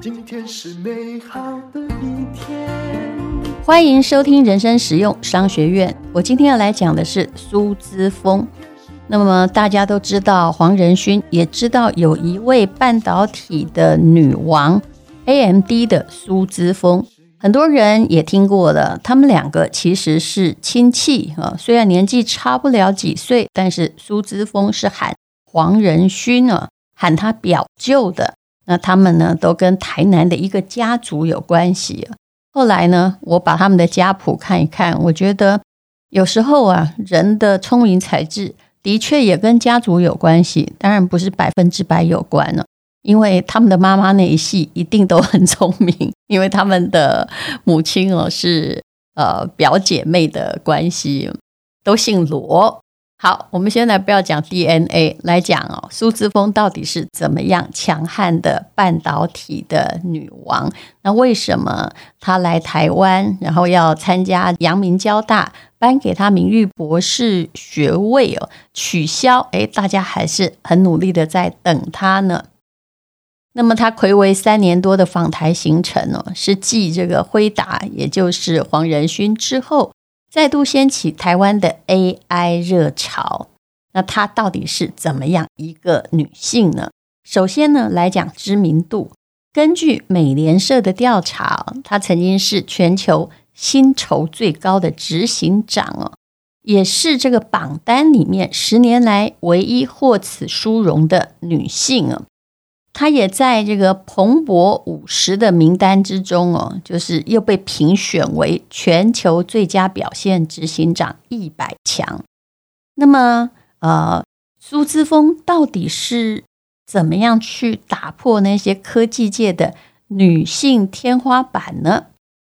今天是美好的一天。欢迎收听人生实用商学院。我今天要来讲的是苏姿丰。那么大家都知道黄仁勋，也知道有一位半导体的女王，AMD 的苏姿丰。很多人也听过了，他们两个其实是亲戚啊。虽然年纪差不了几岁，但是苏姿丰是喊黄仁勋啊，喊他表舅的。那他们呢，都跟台南的一个家族有关系。后来呢，我把他们的家谱看一看，我觉得有时候啊，人的聪明才智的确也跟家族有关系，当然不是百分之百有关了。因为他们的妈妈那一系一定都很聪明，因为他们的母亲哦是呃表姐妹的关系，都姓罗。好，我们现在不要讲 DNA，来讲哦，苏姿丰到底是怎么样强悍的半导体的女王？那为什么她来台湾，然后要参加阳明交大颁给她名誉博士学位哦？取消，诶，大家还是很努力的在等她呢。那么她睽违三年多的访台行程哦，是继这个辉达，也就是黄仁勋之后。再度掀起台湾的 AI 热潮，那她到底是怎么样一个女性呢？首先呢，来讲知名度。根据美联社的调查，她曾经是全球薪酬最高的执行长哦，也是这个榜单里面十年来唯一获此殊荣的女性哦。他也在这个彭博五十的名单之中哦，就是又被评选为全球最佳表现执行长一百强。那么，呃，苏姿丰到底是怎么样去打破那些科技界的女性天花板呢？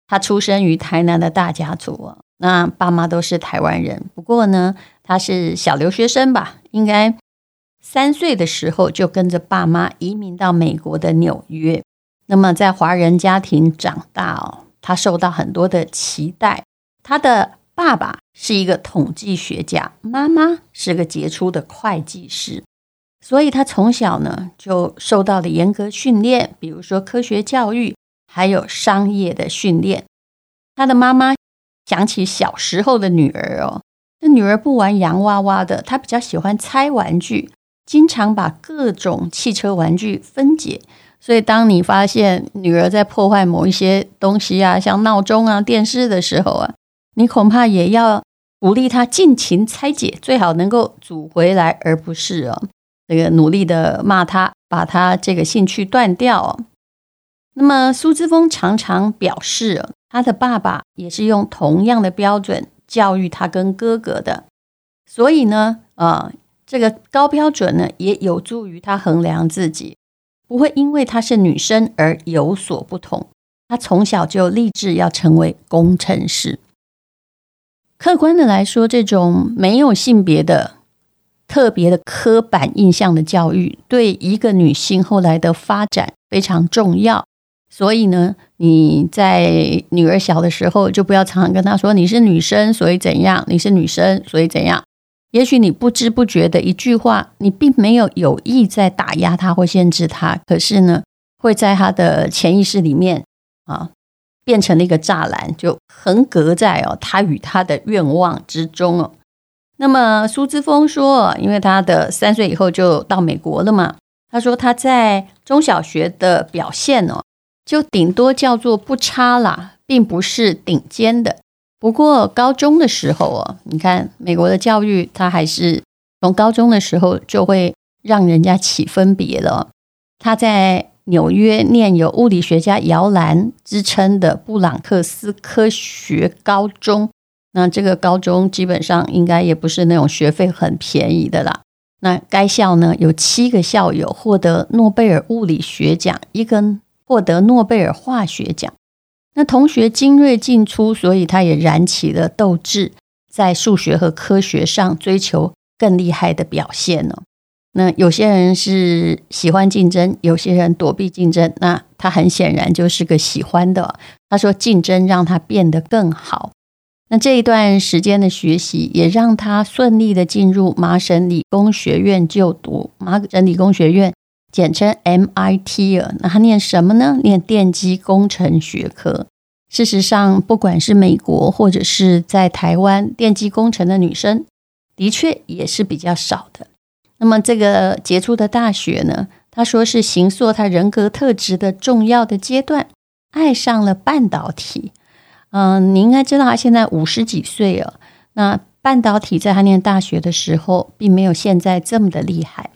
她出生于台南的大家族哦，那爸妈都是台湾人，不过呢，她是小留学生吧，应该。三岁的时候就跟着爸妈移民到美国的纽约，那么在华人家庭长大哦，他受到很多的期待。他的爸爸是一个统计学家，妈妈是个杰出的会计师，所以他从小呢就受到了严格训练，比如说科学教育，还有商业的训练。他的妈妈讲起小时候的女儿哦，那女儿不玩洋娃娃的，她比较喜欢猜玩具。经常把各种汽车玩具分解，所以当你发现女儿在破坏某一些东西啊，像闹钟啊、电视的时候啊，你恐怕也要鼓励她尽情拆解，最好能够组回来，而不是哦，那个努力的骂她，把她这个兴趣断掉哦。那么苏姿丰常常表示，她的爸爸也是用同样的标准教育她跟哥哥的，所以呢，啊。这个高标准呢，也有助于她衡量自己，不会因为她是女生而有所不同。她从小就立志要成为工程师。客观的来说，这种没有性别的特别的刻板印象的教育，对一个女性后来的发展非常重要。所以呢，你在女儿小的时候，就不要常常跟她说你是女生，所以怎样？你是女生，所以怎样？也许你不知不觉的一句话，你并没有有意在打压他或限制他，可是呢，会在他的潜意识里面啊，变成了一个栅栏，就横隔在哦他与他的愿望之中哦。那么苏姿丰说，因为他的三岁以后就到美国了嘛，他说他在中小学的表现哦，就顶多叫做不差啦，并不是顶尖的。不过高中的时候哦，你看美国的教育，他还是从高中的时候就会让人家起分别了。他在纽约念有物理学家摇篮之称的布朗克斯科学高中，那这个高中基本上应该也不是那种学费很便宜的啦。那该校呢，有七个校友获得诺贝尔物理学奖，一个获得诺贝尔化学奖。那同学精锐进出，所以他也燃起了斗志，在数学和科学上追求更厉害的表现呢。那有些人是喜欢竞争，有些人躲避竞争。那他很显然就是个喜欢的。他说竞争让他变得更好。那这一段时间的学习，也让他顺利的进入麻省理工学院就读。麻省理工学院简称 MIT 啊，那他念什么呢？念电机工程学科。事实上，不管是美国或者是在台湾，电机工程的女生的确也是比较少的。那么，这个杰出的大学呢，他说是形塑他人格特质的重要的阶段，爱上了半导体。嗯，你应该知道他现在五十几岁了。那半导体在他念大学的时候，并没有现在这么的厉害。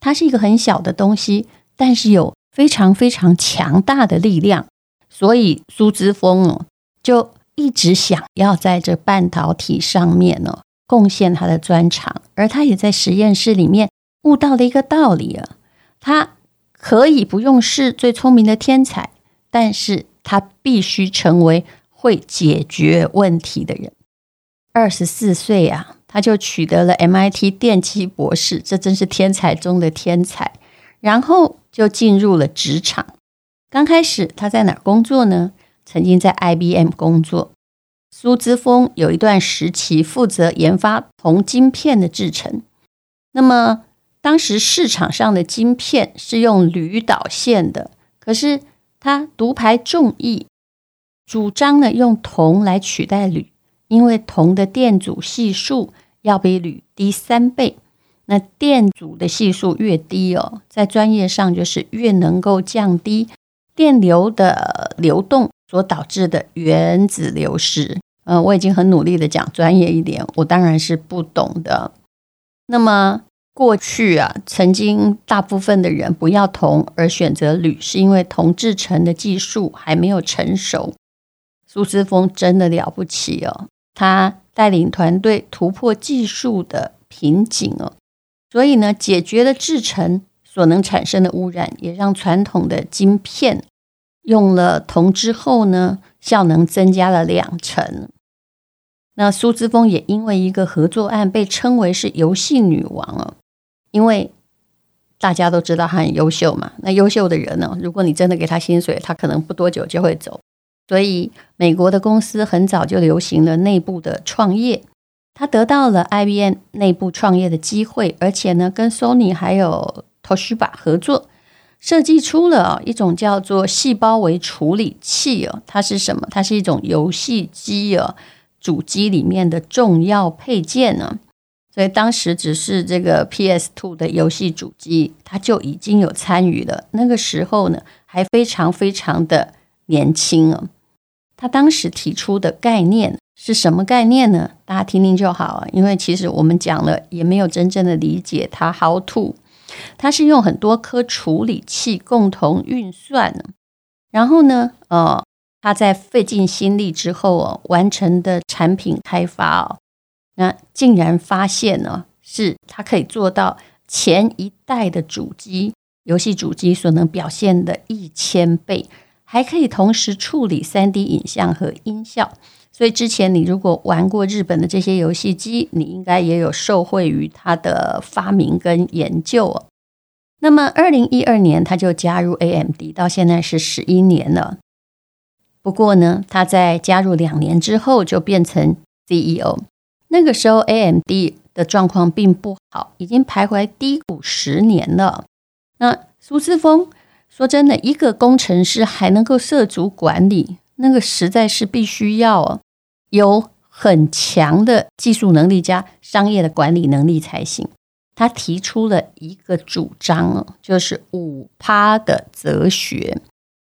它是一个很小的东西，但是有非常非常强大的力量。所以苏姿丰哦，就一直想要在这半导体上面呢，贡献他的专长。而他也在实验室里面悟到了一个道理啊，他可以不用是最聪明的天才，但是他必须成为。会解决问题的人，二十四岁啊，他就取得了 MIT 电机博士，这真是天才中的天才。然后就进入了职场。刚开始他在哪儿工作呢？曾经在 IBM 工作。苏姿丰有一段时期负责研发铜晶片的制成。那么当时市场上的晶片是用铝导线的，可是他独排众议。主张呢，用铜来取代铝，因为铜的电阻系数要比铝低三倍。那电阻的系数越低哦，在专业上就是越能够降低电流的流动所导致的原子流失。嗯，我已经很努力的讲专业一点，我当然是不懂的。那么过去啊，曾经大部分的人不要铜而选择铝，是因为铜制成的技术还没有成熟。苏姿丰真的了不起哦，他带领团队突破技术的瓶颈哦，所以呢，解决了制程所能产生的污染，也让传统的晶片用了铜之后呢，效能增加了两成。那苏姿丰也因为一个合作案被称为是游戏女王哦，因为大家都知道她很优秀嘛。那优秀的人呢，如果你真的给他薪水，他可能不多久就会走。所以，美国的公司很早就流行了内部的创业。他得到了 IBM 内部创业的机会，而且呢，跟 Sony 还有 Toshiba 合作，设计出了一种叫做细胞微处理器哦。它是什么？它是一种游戏机哦，主机里面的重要配件呢。所以当时只是这个 PS Two 的游戏主机，它就已经有参与了。那个时候呢，还非常非常的年轻哦。他当时提出的概念是什么概念呢？大家听听就好啊，因为其实我们讲了也没有真正的理解它 how to。它是用很多颗处理器共同运算，然后呢，呃，他在费尽心力之后哦，完成的产品开发哦，那竟然发现呢，是它可以做到前一代的主机游戏主机所能表现的一千倍。还可以同时处理 3D 影像和音效，所以之前你如果玩过日本的这些游戏机，你应该也有受惠于他的发明跟研究哦。那么，二零一二年他就加入 AMD，到现在是十一年了。不过呢，他在加入两年之后就变成 CEO，那个时候 AMD 的状况并不好，已经徘徊低谷十年了。那苏志峰。说真的，一个工程师还能够涉足管理，那个实在是必须要有很强的技术能力加商业的管理能力才行。他提出了一个主张，就是五趴的哲学。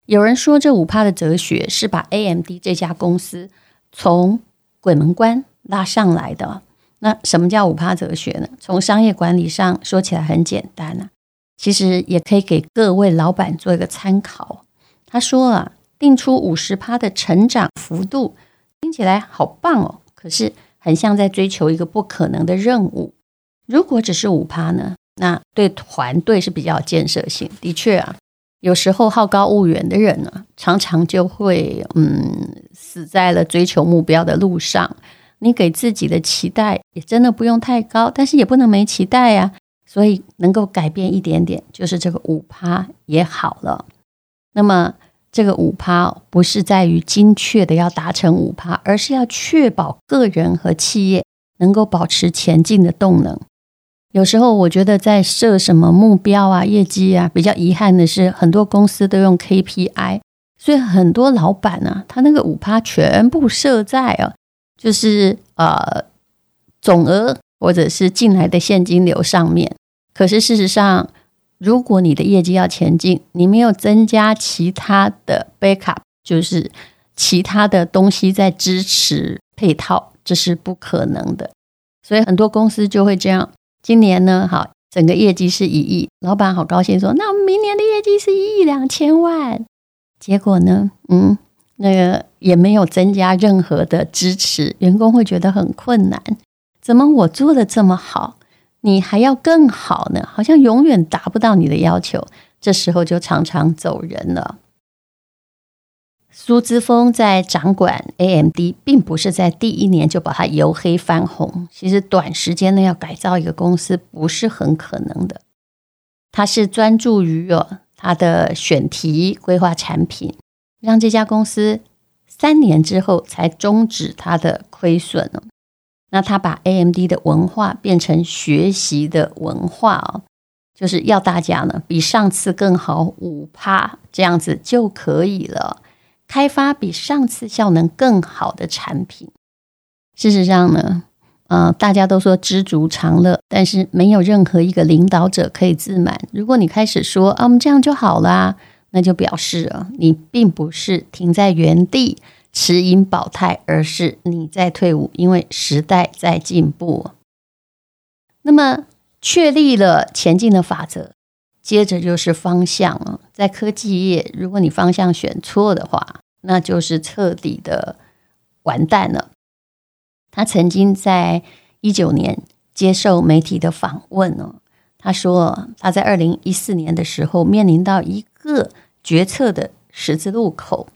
有人说，这五趴的哲学是把 AMD 这家公司从鬼门关拉上来的。那什么叫五趴哲学呢？从商业管理上说起来很简单啊。其实也可以给各位老板做一个参考。他说啊，定出五十趴的成长幅度，听起来好棒哦。可是很像在追求一个不可能的任务。如果只是五趴呢，那对团队是比较有建设性。的确啊，有时候好高骛远的人呢，常常就会嗯死在了追求目标的路上。你给自己的期待也真的不用太高，但是也不能没期待呀。所以能够改变一点点，就是这个五趴也好了。那么这个五趴不是在于精确的要达成五趴，而是要确保个人和企业能够保持前进的动能。有时候我觉得在设什么目标啊、业绩啊，比较遗憾的是，很多公司都用 KPI，所以很多老板呢、啊，他那个五趴全部设在啊，就是呃总额或者是进来的现金流上面。可是事实上，如果你的业绩要前进，你没有增加其他的 backup，就是其他的东西在支持配套，这是不可能的。所以很多公司就会这样。今年呢，好，整个业绩是一亿，老板好高兴说，那明年的业绩是一亿两千万。结果呢，嗯，那个也没有增加任何的支持，员工会觉得很困难。怎么我做的这么好？你还要更好呢，好像永远达不到你的要求，这时候就常常走人了。苏姿丰在掌管 AMD，并不是在第一年就把它由黑翻红。其实短时间内要改造一个公司不是很可能的。他是专注于哦他的选题规划产品，让这家公司三年之后才终止它的亏损。那他把 AMD 的文化变成学习的文化哦，就是要大家呢比上次更好五趴这样子就可以了，开发比上次效能更好的产品。事实上呢，呃，大家都说知足常乐，但是没有任何一个领导者可以自满。如果你开始说啊，我们这样就好啦，那就表示啊，你并不是停在原地。持盈保泰，而是你在退伍，因为时代在进步。那么确立了前进的法则，接着就是方向了。在科技业，如果你方向选错的话，那就是彻底的完蛋了。他曾经在一九年接受媒体的访问哦，他说他在二零一四年的时候面临到一个决策的十字路口。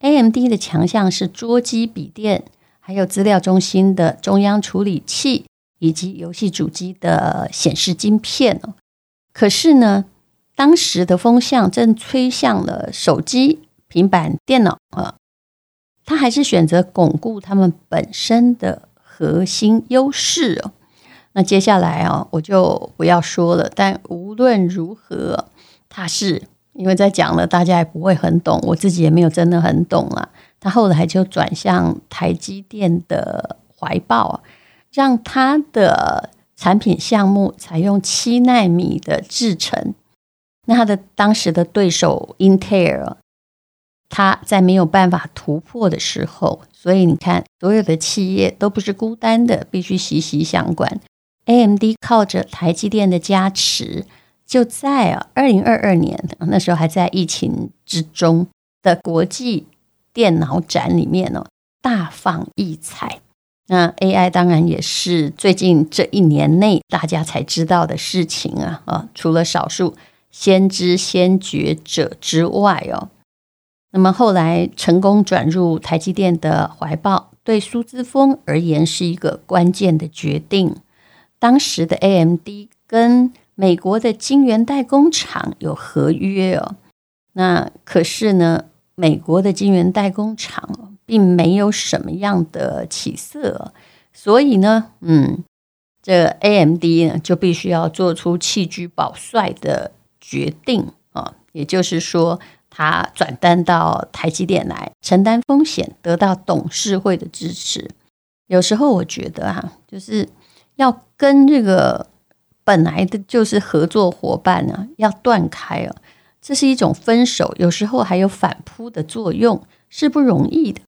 AMD 的强项是桌机、笔电，还有资料中心的中央处理器，以及游戏主机的显示晶片哦。可是呢，当时的风向正吹向了手机、平板电脑啊，他还是选择巩固他们本身的核心优势哦。那接下来啊，我就不要说了。但无论如何，他是。因为在讲了，大家也不会很懂，我自己也没有真的很懂啊。他后来就转向台积电的怀抱，让他的产品项目采用七纳米的制程。那他的当时的对手英特尔，他在没有办法突破的时候，所以你看，所有的企业都不是孤单的，必须息息相关。AMD 靠着台积电的加持。就在啊，二零二二年那时候还在疫情之中的国际电脑展里面呢，大放异彩。那 AI 当然也是最近这一年内大家才知道的事情啊啊，除了少数先知先觉者之外哦，那么后来成功转入台积电的怀抱，对苏姿丰而言是一个关键的决定。当时的 AMD 跟美国的晶圆代工厂有合约哦，那可是呢，美国的晶圆代工厂并没有什么样的起色，所以呢，嗯，这 AMD 呢就必须要做出弃车保帅的决定啊，也就是说，他转单到台积电来承担风险，得到董事会的支持。有时候我觉得啊，就是要跟这个。本来的就是合作伙伴呢，要断开啊，这是一种分手，有时候还有反扑的作用，是不容易的。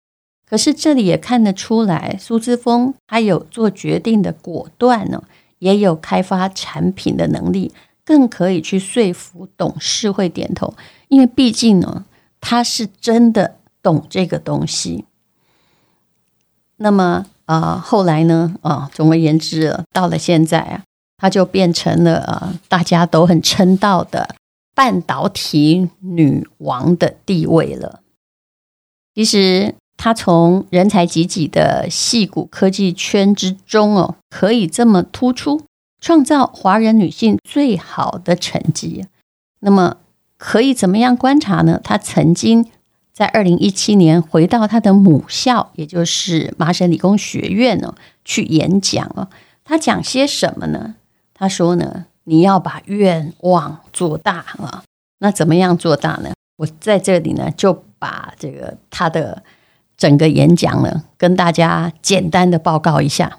可是这里也看得出来，苏之峰他有做决定的果断呢，也有开发产品的能力，更可以去说服董事会点头，因为毕竟呢，他是真的懂这个东西。那么啊、后来呢啊，总而言之，到了现在啊。她就变成了呃，大家都很称道的半导体女王的地位了。其实她从人才济济的矽谷科技圈之中哦，可以这么突出，创造华人女性最好的成绩。那么可以怎么样观察呢？她曾经在二零一七年回到他的母校，也就是麻省理工学院呢，去演讲哦。他讲些什么呢？他说呢，你要把愿望做大啊。那怎么样做大呢？我在这里呢，就把这个他的整个演讲呢，跟大家简单的报告一下。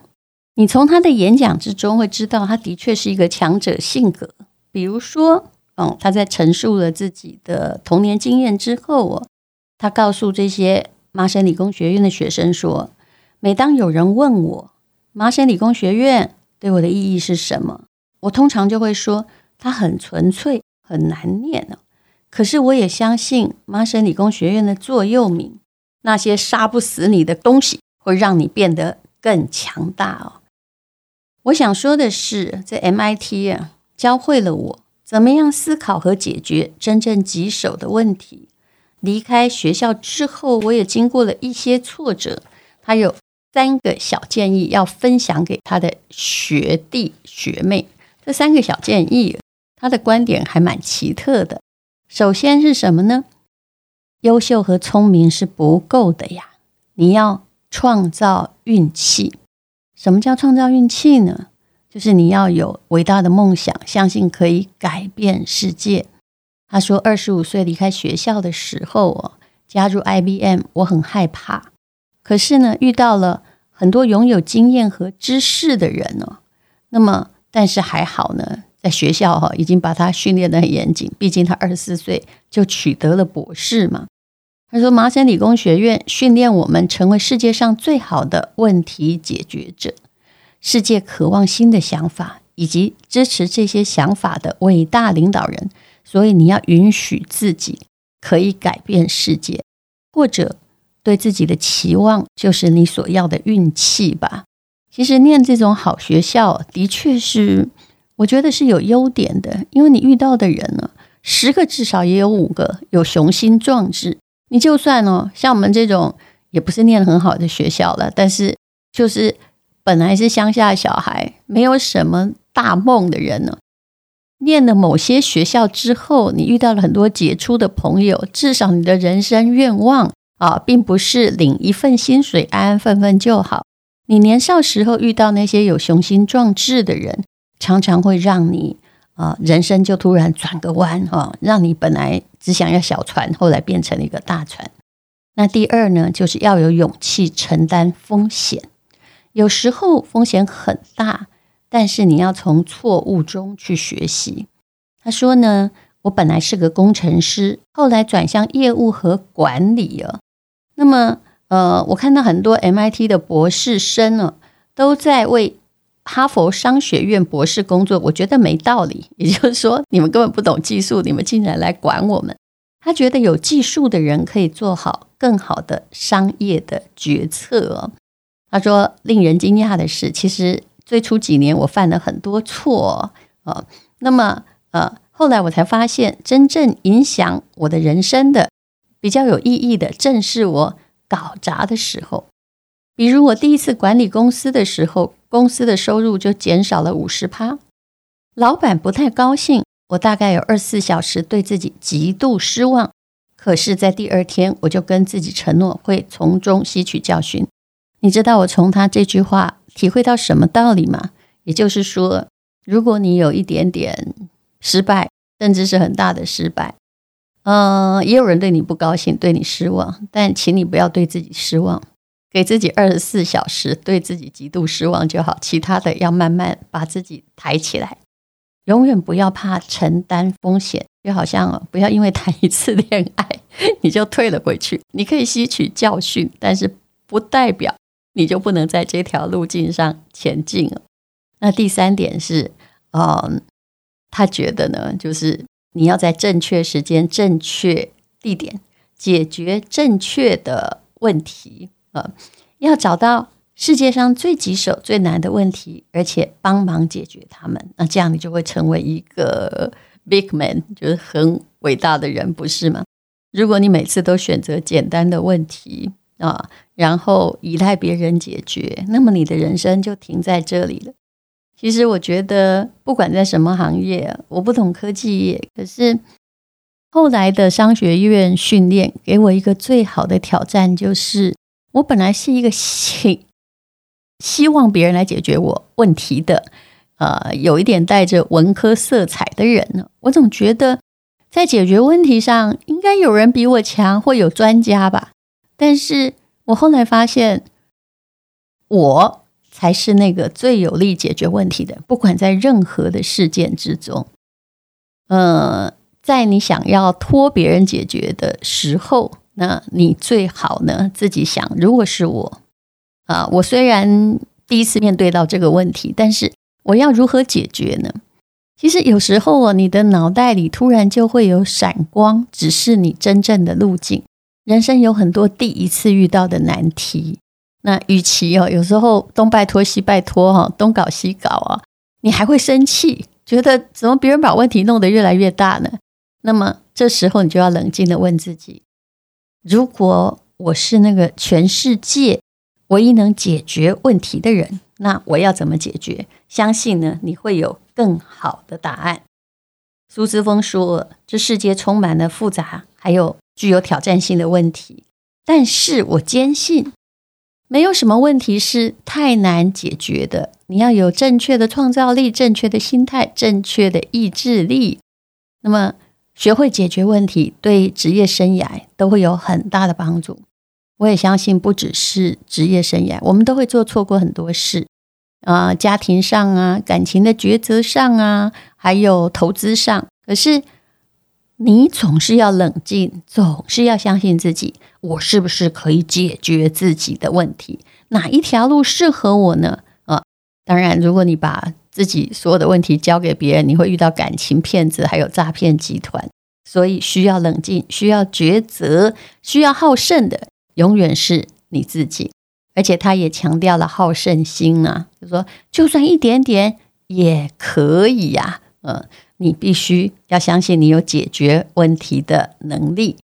你从他的演讲之中会知道，他的确是一个强者性格。比如说，嗯，他在陈述了自己的童年经验之后，哦，他告诉这些麻省理工学院的学生说：“每当有人问我麻省理工学院对我的意义是什么，我通常就会说，它很纯粹，很难念哦。可是我也相信麻省理工学院的座右铭：那些杀不死你的东西，会让你变得更强大哦。”我想说的是，在 MIT 啊，教会了我怎么样思考和解决真正棘手的问题。离开学校之后，我也经过了一些挫折。他有三个小建议要分享给他的学弟学妹。这三个小建议，他的观点还蛮奇特的。首先是什么呢？优秀和聪明是不够的呀，你要创造运气。什么叫创造运气呢？就是你要有伟大的梦想，相信可以改变世界。他说，二十五岁离开学校的时候哦，加入 IBM，我很害怕。可是呢，遇到了很多拥有经验和知识的人哦。那么，但是还好呢，在学校哈已经把他训练得很严谨。毕竟他二十四岁就取得了博士嘛。他说：“麻省理工学院训练我们成为世界上最好的问题解决者。世界渴望新的想法，以及支持这些想法的伟大领导人。所以你要允许自己可以改变世界，或者对自己的期望就是你所要的运气吧。其实念这种好学校的确是，我觉得是有优点的，因为你遇到的人呢，十个至少也有五个有雄心壮志。”你就算哦，像我们这种也不是念很好的学校了，但是就是本来是乡下小孩，没有什么大梦的人呢。念了某些学校之后，你遇到了很多杰出的朋友，至少你的人生愿望啊，并不是领一份薪水安安分分就好。你年少时候遇到那些有雄心壮志的人，常常会让你。啊，人生就突然转个弯哈，让你本来只想要小船，后来变成了一个大船。那第二呢，就是要有勇气承担风险。有时候风险很大，但是你要从错误中去学习。他说呢，我本来是个工程师，后来转向业务和管理了。那么，呃，我看到很多 MIT 的博士生呢，都在为。哈佛商学院博士工作，我觉得没道理。也就是说，你们根本不懂技术，你们竟然来管我们。他觉得有技术的人可以做好更好的商业的决策哦。他说，令人惊讶的是，其实最初几年我犯了很多错哦。那么呃，后来我才发现，真正影响我的人生的比较有意义的，正是我搞砸的时候。比如我第一次管理公司的时候，公司的收入就减少了五十趴，老板不太高兴，我大概有二十四小时对自己极度失望。可是，在第二天，我就跟自己承诺会从中吸取教训。你知道我从他这句话体会到什么道理吗？也就是说，如果你有一点点失败，甚至是很大的失败，呃，也有人对你不高兴，对你失望，但请你不要对自己失望。给自己二十四小时，对自己极度失望就好，其他的要慢慢把自己抬起来。永远不要怕承担风险，就好像不要因为谈一次恋爱你就退了回去。你可以吸取教训，但是不代表你就不能在这条路径上前进了。那第三点是，嗯，他觉得呢，就是你要在正确时间、正确地点解决正确的问题。呃，要找到世界上最棘手、最难的问题，而且帮忙解决他们，那这样你就会成为一个 big man，就是很伟大的人，不是吗？如果你每次都选择简单的问题啊，然后依赖别人解决，那么你的人生就停在这里了。其实我觉得，不管在什么行业，我不懂科技业，可是后来的商学院训练给我一个最好的挑战，就是我本来是一个希希望别人来解决我问题的，呃，有一点带着文科色彩的人呢。我总觉得在解决问题上应该有人比我强，或有专家吧。但是我后来发现，我才是那个最有力解决问题的，不管在任何的事件之中，呃。在你想要托别人解决的时候，那你最好呢自己想，如果是我啊，我虽然第一次面对到这个问题，但是我要如何解决呢？其实有时候啊，你的脑袋里突然就会有闪光，指示你真正的路径。人生有很多第一次遇到的难题，那与其哦，有时候东拜托西拜托哈，东搞西搞啊，你还会生气，觉得怎么别人把问题弄得越来越大呢？那么这时候你就要冷静地问自己：如果我是那个全世界唯一能解决问题的人，那我要怎么解决？相信呢，你会有更好的答案。苏姿丰说：“这世界充满了复杂还有具有挑战性的问题，但是我坚信，没有什么问题是太难解决的。你要有正确的创造力、正确的心态、正确的意志力。那么。”学会解决问题，对职业生涯都会有很大的帮助。我也相信，不只是职业生涯，我们都会做错过很多事啊、家庭上啊，感情的抉择上啊，还有投资上。可是，你总是要冷静，总是要相信自己。我是不是可以解决自己的问题？哪一条路适合我呢？啊、呃，当然，如果你把自己所有的问题交给别人，你会遇到感情骗子，还有诈骗集团。所以需要冷静，需要抉择，需要好胜的，永远是你自己。而且他也强调了好胜心啊，就说就算一点点也可以呀。嗯，你必须要相信你有解决问题的能力。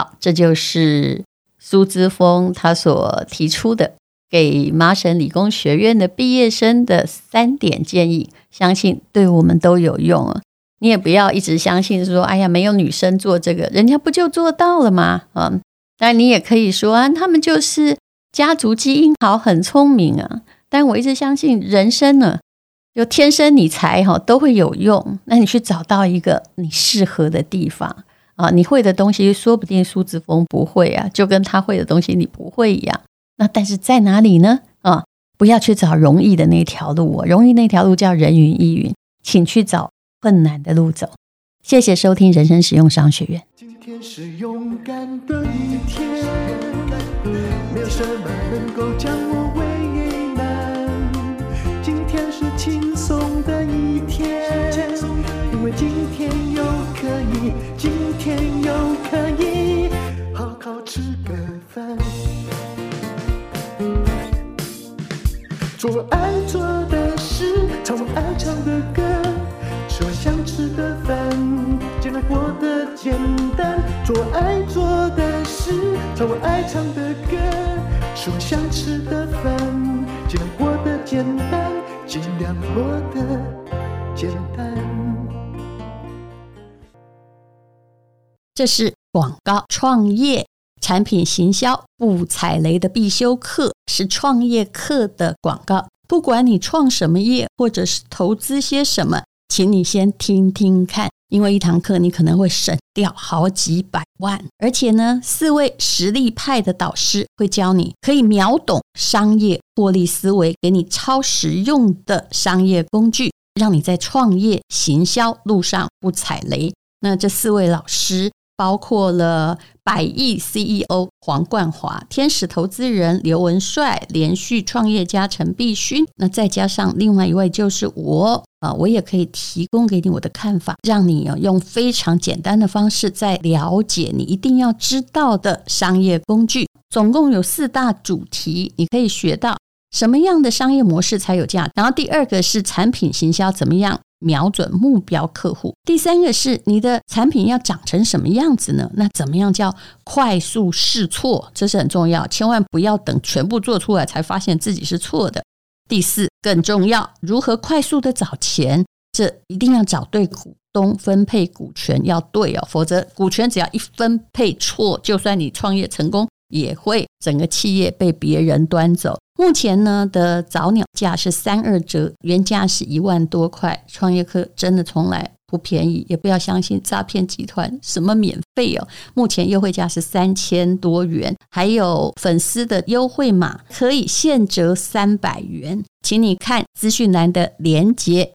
好，这就是苏姿丰他所提出的。给麻省理工学院的毕业生的三点建议，相信对我们都有用啊！你也不要一直相信说，哎呀，没有女生做这个，人家不就做到了吗？嗯，当然你也可以说啊，他们就是家族基因好，很聪明啊。但我一直相信，人生呢，就天生你才哈都会有用。那你去找到一个你适合的地方啊，你会的东西说不定苏子峰不会啊，就跟他会的东西你不会一样。那但是在哪里呢？啊，不要去找容易的那条路哦，容易那条路叫人云亦云，请去找困难的路走。谢谢收听人生实用商学院。今天是勇敢的一天，没有什么能够将我简单。做爱做的事，唱我爱唱的歌，吃我想吃的饭，尽量过得简单，尽量过得简单。这是广告创业。产品行销不踩雷的必修课是创业课的广告。不管你创什么业，或者是投资些什么，请你先听听看，因为一堂课你可能会省掉好几百万。而且呢，四位实力派的导师会教你可以秒懂商业获利思维，给你超实用的商业工具，让你在创业行销路上不踩雷。那这四位老师。包括了百亿 CEO 黄冠华、天使投资人刘文帅、连续创业家陈必勋，那再加上另外一位就是我啊，我也可以提供给你我的看法，让你用非常简单的方式在了解你一定要知道的商业工具。总共有四大主题，你可以学到什么样的商业模式才有价。然后第二个是产品行销怎么样？瞄准目标客户。第三个是你的产品要长成什么样子呢？那怎么样叫快速试错？这是很重要，千万不要等全部做出来才发现自己是错的。第四更重要，如何快速的找钱？这一定要找对股东分配股权要对哦，否则股权只要一分配错，就算你创业成功，也会整个企业被别人端走。目前呢的早鸟价是三二折，原价是一万多块。创业课真的从来不便宜，也不要相信诈骗集团什么免费哦。目前优惠价是三千多元，还有粉丝的优惠码可以现折三百元，请你看资讯栏的链接。